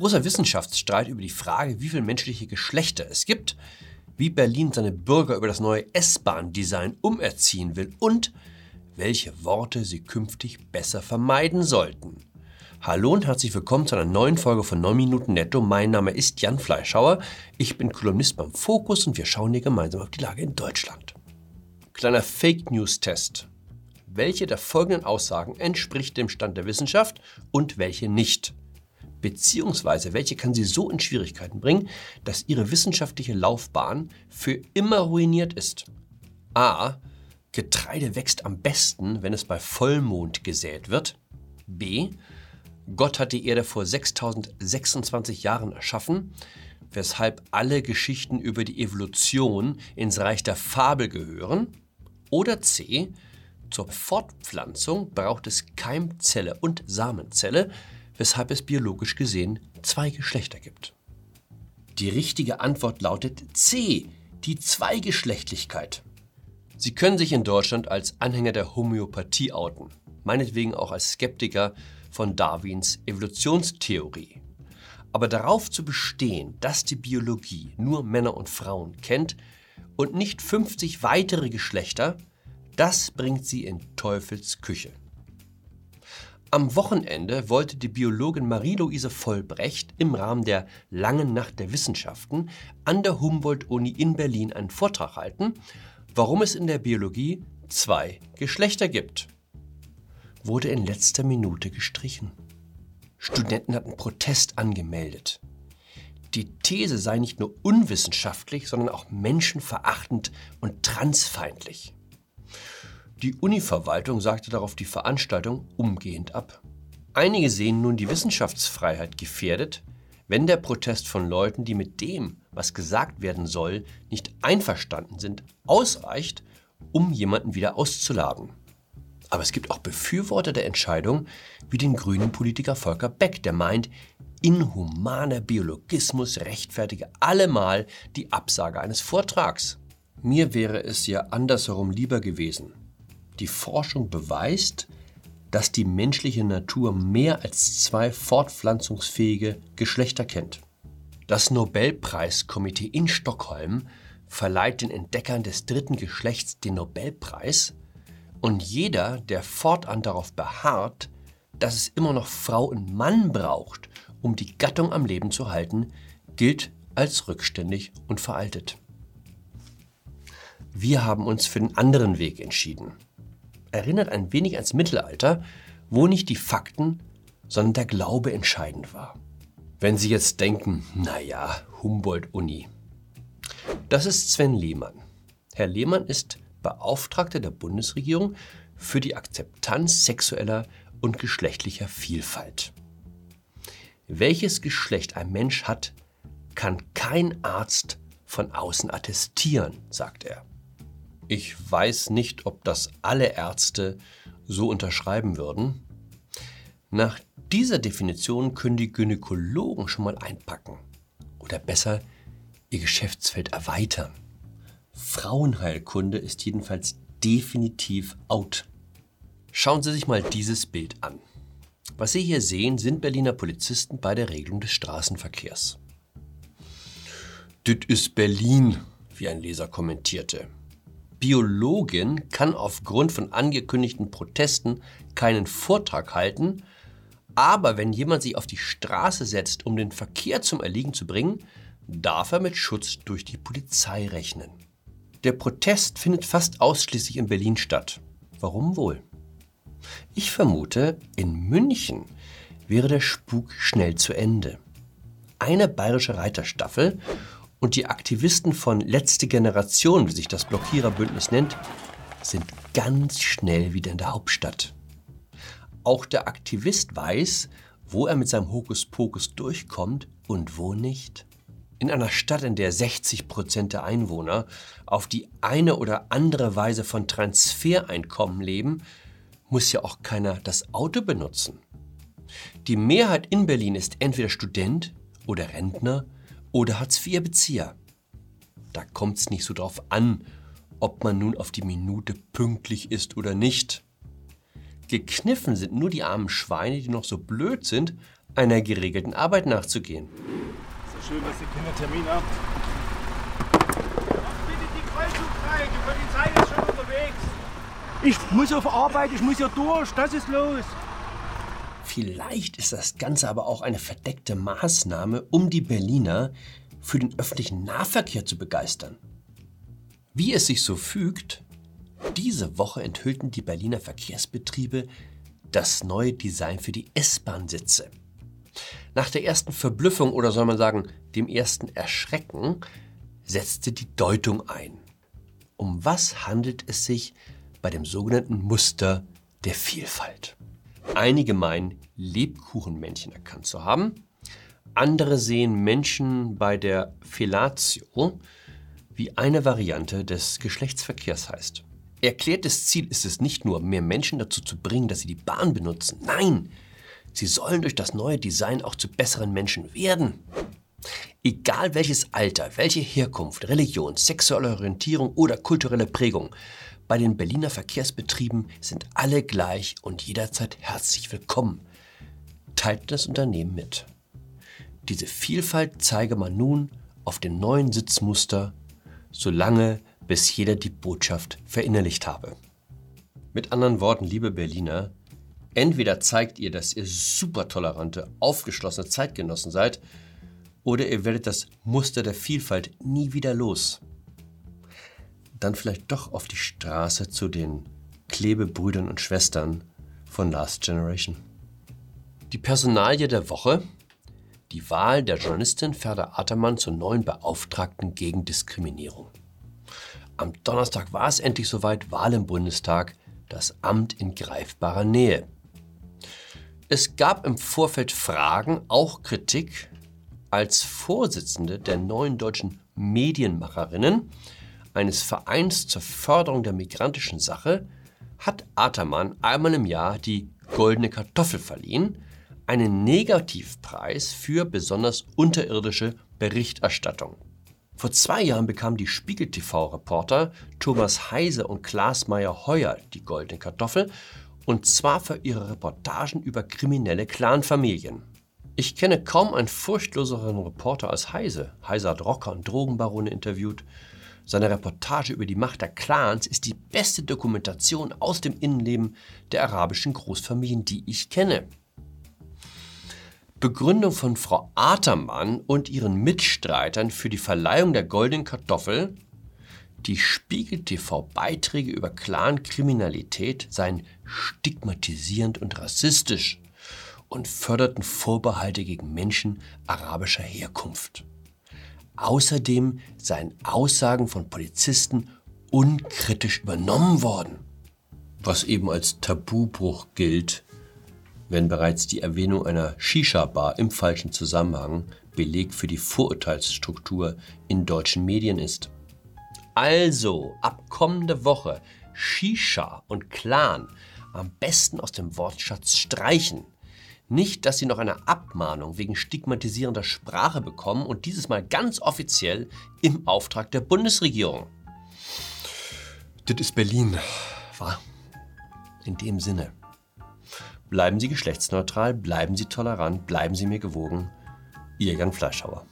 Großer Wissenschaftsstreit über die Frage, wie viele menschliche Geschlechter es gibt, wie Berlin seine Bürger über das neue S-Bahn-Design umerziehen will und welche Worte sie künftig besser vermeiden sollten. Hallo und herzlich willkommen zu einer neuen Folge von 9 Minuten Netto. Mein Name ist Jan Fleischhauer. Ich bin Kolumnist beim Fokus und wir schauen hier gemeinsam auf die Lage in Deutschland. Kleiner Fake News Test. Welche der folgenden Aussagen entspricht dem Stand der Wissenschaft und welche nicht? Beziehungsweise welche kann sie so in Schwierigkeiten bringen, dass ihre wissenschaftliche Laufbahn für immer ruiniert ist? A. Getreide wächst am besten, wenn es bei Vollmond gesät wird. B. Gott hat die Erde vor 6026 Jahren erschaffen, weshalb alle Geschichten über die Evolution ins Reich der Fabel gehören. Oder C. Zur Fortpflanzung braucht es Keimzelle und Samenzelle, weshalb es biologisch gesehen zwei Geschlechter gibt. Die richtige Antwort lautet C, die Zweigeschlechtlichkeit. Sie können sich in Deutschland als Anhänger der Homöopathie outen, meinetwegen auch als Skeptiker von Darwins Evolutionstheorie. Aber darauf zu bestehen, dass die Biologie nur Männer und Frauen kennt und nicht 50 weitere Geschlechter, das bringt sie in Teufels Küche. Am Wochenende wollte die Biologin Marie-Louise Vollbrecht im Rahmen der Langen Nacht der Wissenschaften an der Humboldt-Uni in Berlin einen Vortrag halten, warum es in der Biologie zwei Geschlechter gibt. Wurde in letzter Minute gestrichen. Studenten hatten Protest angemeldet. Die These sei nicht nur unwissenschaftlich, sondern auch menschenverachtend und transfeindlich. Die Univerwaltung sagte darauf die Veranstaltung umgehend ab. Einige sehen nun die Wissenschaftsfreiheit gefährdet, wenn der Protest von Leuten, die mit dem, was gesagt werden soll, nicht einverstanden sind, ausreicht, um jemanden wieder auszuladen. Aber es gibt auch Befürworter der Entscheidung, wie den grünen Politiker Volker Beck, der meint, inhumaner Biologismus rechtfertige allemal die Absage eines Vortrags. Mir wäre es ja andersherum lieber gewesen. Die Forschung beweist, dass die menschliche Natur mehr als zwei fortpflanzungsfähige Geschlechter kennt. Das Nobelpreiskomitee in Stockholm verleiht den Entdeckern des dritten Geschlechts den Nobelpreis und jeder, der fortan darauf beharrt, dass es immer noch Frau und Mann braucht, um die Gattung am Leben zu halten, gilt als rückständig und veraltet. Wir haben uns für den anderen Weg entschieden erinnert ein wenig ans Mittelalter, wo nicht die Fakten, sondern der Glaube entscheidend war. Wenn Sie jetzt denken, naja, Humboldt-Uni. Das ist Sven Lehmann. Herr Lehmann ist Beauftragter der Bundesregierung für die Akzeptanz sexueller und geschlechtlicher Vielfalt. Welches Geschlecht ein Mensch hat, kann kein Arzt von außen attestieren, sagt er. Ich weiß nicht, ob das alle Ärzte so unterschreiben würden. Nach dieser Definition können die Gynäkologen schon mal einpacken. Oder besser, ihr Geschäftsfeld erweitern. Frauenheilkunde ist jedenfalls definitiv out. Schauen Sie sich mal dieses Bild an. Was Sie hier sehen, sind Berliner Polizisten bei der Regelung des Straßenverkehrs. Dit ist Berlin, wie ein Leser kommentierte. Biologin kann aufgrund von angekündigten Protesten keinen Vortrag halten, aber wenn jemand sich auf die Straße setzt, um den Verkehr zum Erliegen zu bringen, darf er mit Schutz durch die Polizei rechnen. Der Protest findet fast ausschließlich in Berlin statt. Warum wohl? Ich vermute, in München wäre der Spuk schnell zu Ende. Eine bayerische Reiterstaffel und die Aktivisten von Letzte Generation, wie sich das Blockiererbündnis nennt, sind ganz schnell wieder in der Hauptstadt. Auch der Aktivist weiß, wo er mit seinem Hokuspokus durchkommt und wo nicht. In einer Stadt, in der 60 Prozent der Einwohner auf die eine oder andere Weise von Transfereinkommen leben, muss ja auch keiner das Auto benutzen. Die Mehrheit in Berlin ist entweder Student oder Rentner oder Hartz-IV-Bezieher. Da kommt es nicht so drauf an, ob man nun auf die Minute pünktlich ist oder nicht. Gekniffen sind nur die armen Schweine, die noch so blöd sind, einer geregelten Arbeit nachzugehen. Ist ja schön, dass ihr keinen Termin habt. Bitte die Kreuzung frei, die Polizei ist schon unterwegs. Ich muss auf Arbeit, ich muss ja durch, das ist los. Vielleicht ist das Ganze aber auch eine verdeckte Maßnahme, um die Berliner für den öffentlichen Nahverkehr zu begeistern. Wie es sich so fügt, diese Woche enthüllten die Berliner Verkehrsbetriebe das neue Design für die S-Bahn-Sitze. Nach der ersten Verblüffung oder soll man sagen dem ersten Erschrecken setzte die Deutung ein. Um was handelt es sich bei dem sogenannten Muster der Vielfalt? Einige meinen, Lebkuchenmännchen erkannt zu haben. Andere sehen Menschen bei der Fellatio, wie eine Variante des Geschlechtsverkehrs heißt. Erklärtes Ziel ist es nicht nur, mehr Menschen dazu zu bringen, dass sie die Bahn benutzen. Nein, sie sollen durch das neue Design auch zu besseren Menschen werden. Egal welches Alter, welche Herkunft, Religion, sexuelle Orientierung oder kulturelle Prägung, bei den Berliner Verkehrsbetrieben sind alle gleich und jederzeit herzlich willkommen. Teilt das Unternehmen mit. Diese Vielfalt zeige man nun auf dem neuen Sitzmuster, solange bis jeder die Botschaft verinnerlicht habe. Mit anderen Worten, liebe Berliner, entweder zeigt ihr, dass ihr super tolerante, aufgeschlossene Zeitgenossen seid, oder ihr werdet das Muster der Vielfalt nie wieder los. Dann vielleicht doch auf die Straße zu den Klebebrüdern und Schwestern von Last Generation. Die Personalie der Woche. Die Wahl der Journalistin Ferda Atermann zur neuen Beauftragten gegen Diskriminierung. Am Donnerstag war es endlich soweit, Wahl im Bundestag, das Amt in greifbarer Nähe. Es gab im Vorfeld Fragen, auch Kritik. Als Vorsitzende der neuen deutschen Medienmacherinnen, eines Vereins zur Förderung der migrantischen Sache, hat Atermann einmal im Jahr die Goldene Kartoffel verliehen, einen Negativpreis für besonders unterirdische Berichterstattung. Vor zwei Jahren bekamen die Spiegel-TV-Reporter Thomas Heise und Klaas Meyer-Heuer die Goldene Kartoffel und zwar für ihre Reportagen über kriminelle Clanfamilien. Ich kenne kaum einen furchtloseren Reporter als Heise. Heise hat Rocker und Drogenbarone interviewt. Seine Reportage über die Macht der Clans ist die beste Dokumentation aus dem Innenleben der arabischen Großfamilien, die ich kenne. Begründung von Frau Atermann und ihren Mitstreitern für die Verleihung der Goldenen Kartoffel, die Spiegel-TV-Beiträge über Clankriminalität seien stigmatisierend und rassistisch und förderten Vorbehalte gegen Menschen arabischer Herkunft. Außerdem seien Aussagen von Polizisten unkritisch übernommen worden, was eben als Tabubruch gilt wenn bereits die Erwähnung einer Shisha-Bar im falschen Zusammenhang Beleg für die Vorurteilsstruktur in deutschen Medien ist. Also, ab kommende Woche Shisha und Clan am besten aus dem Wortschatz streichen. Nicht, dass Sie noch eine Abmahnung wegen stigmatisierender Sprache bekommen und dieses Mal ganz offiziell im Auftrag der Bundesregierung. Das ist Berlin, war. In dem Sinne. Bleiben Sie geschlechtsneutral, bleiben Sie tolerant, bleiben Sie mir gewogen. Ihr Jan Fleischhauer.